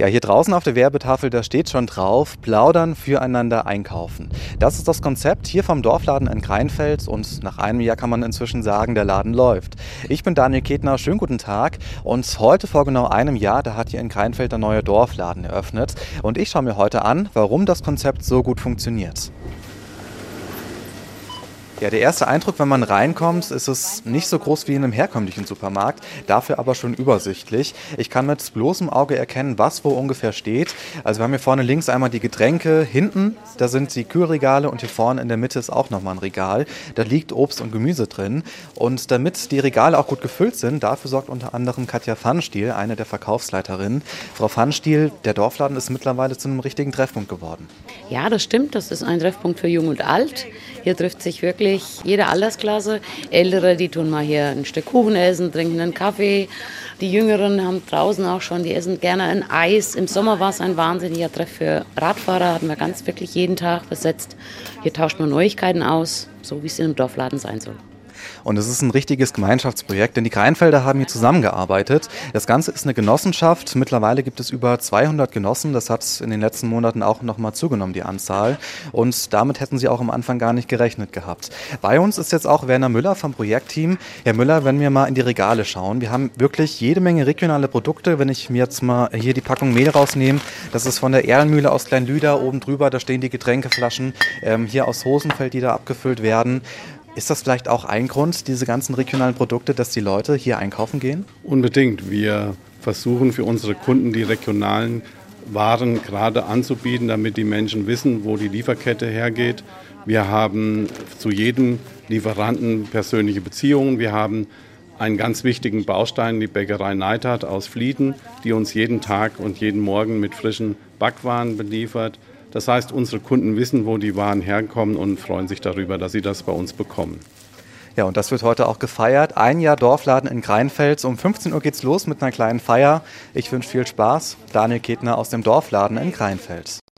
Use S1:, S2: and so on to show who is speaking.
S1: Ja, hier draußen auf der Werbetafel, da steht schon drauf, plaudern, füreinander einkaufen. Das ist das Konzept hier vom Dorfladen in Kreinfeld und nach einem Jahr kann man inzwischen sagen, der Laden läuft. Ich bin Daniel Ketner, schönen guten Tag und heute vor genau einem Jahr, da hat hier in Kreinfeld der neue Dorfladen eröffnet und ich schaue mir heute an, warum das Konzept so gut funktioniert. Ja, der erste Eindruck, wenn man reinkommt, ist es nicht so groß wie in einem herkömmlichen Supermarkt, dafür aber schon übersichtlich. Ich kann mit bloßem Auge erkennen, was wo ungefähr steht. Also wir haben hier vorne links einmal die Getränke, hinten, da sind die Kühlregale und hier vorne in der Mitte ist auch nochmal ein Regal. Da liegt Obst und Gemüse drin. Und damit die Regale auch gut gefüllt sind, dafür sorgt unter anderem Katja Pfannstiel, eine der Verkaufsleiterinnen. Frau Pfannstiel, der Dorfladen ist mittlerweile zu einem richtigen Treffpunkt geworden.
S2: Ja, das stimmt. Das ist ein Treffpunkt für Jung und Alt. Hier trifft sich wirklich wirklich jede Altersklasse. Ältere, die tun mal hier ein Stück Kuchen essen, trinken einen Kaffee. Die Jüngeren haben draußen auch schon, die essen gerne ein Eis. Im Sommer war es ein wahnsinniger Treff für Radfahrer, hatten wir ganz wirklich jeden Tag besetzt. Hier tauscht man Neuigkeiten aus, so wie es in einem Dorfladen sein soll.
S1: Und es ist ein richtiges Gemeinschaftsprojekt, denn die Kreinfelder haben hier zusammengearbeitet. Das Ganze ist eine Genossenschaft. Mittlerweile gibt es über 200 Genossen. Das hat in den letzten Monaten auch nochmal zugenommen, die Anzahl. Und damit hätten sie auch am Anfang gar nicht gerechnet gehabt. Bei uns ist jetzt auch Werner Müller vom Projektteam. Herr Müller, wenn wir mal in die Regale schauen, wir haben wirklich jede Menge regionale Produkte. Wenn ich mir jetzt mal hier die Packung Mehl rausnehme, das ist von der Erlenmühle aus Kleinlüder oben drüber, da stehen die Getränkeflaschen. Ähm, hier aus Hosenfeld, die da abgefüllt werden. Ist das vielleicht auch ein Grund, diese ganzen regionalen Produkte, dass die Leute hier einkaufen gehen?
S3: Unbedingt. Wir versuchen für unsere Kunden die regionalen Waren gerade anzubieten, damit die Menschen wissen, wo die Lieferkette hergeht. Wir haben zu jedem Lieferanten persönliche Beziehungen. Wir haben einen ganz wichtigen Baustein, die Bäckerei Neidhardt aus Flieden, die uns jeden Tag und jeden Morgen mit frischen Backwaren beliefert. Das heißt, unsere Kunden wissen, wo die Waren herkommen und freuen sich darüber, dass sie das bei uns bekommen.
S1: Ja, und das wird heute auch gefeiert. Ein Jahr Dorfladen in Greinfels. Um 15 Uhr geht's los mit einer kleinen Feier. Ich wünsche viel Spaß. Daniel Ketner aus dem Dorfladen in Greinfels.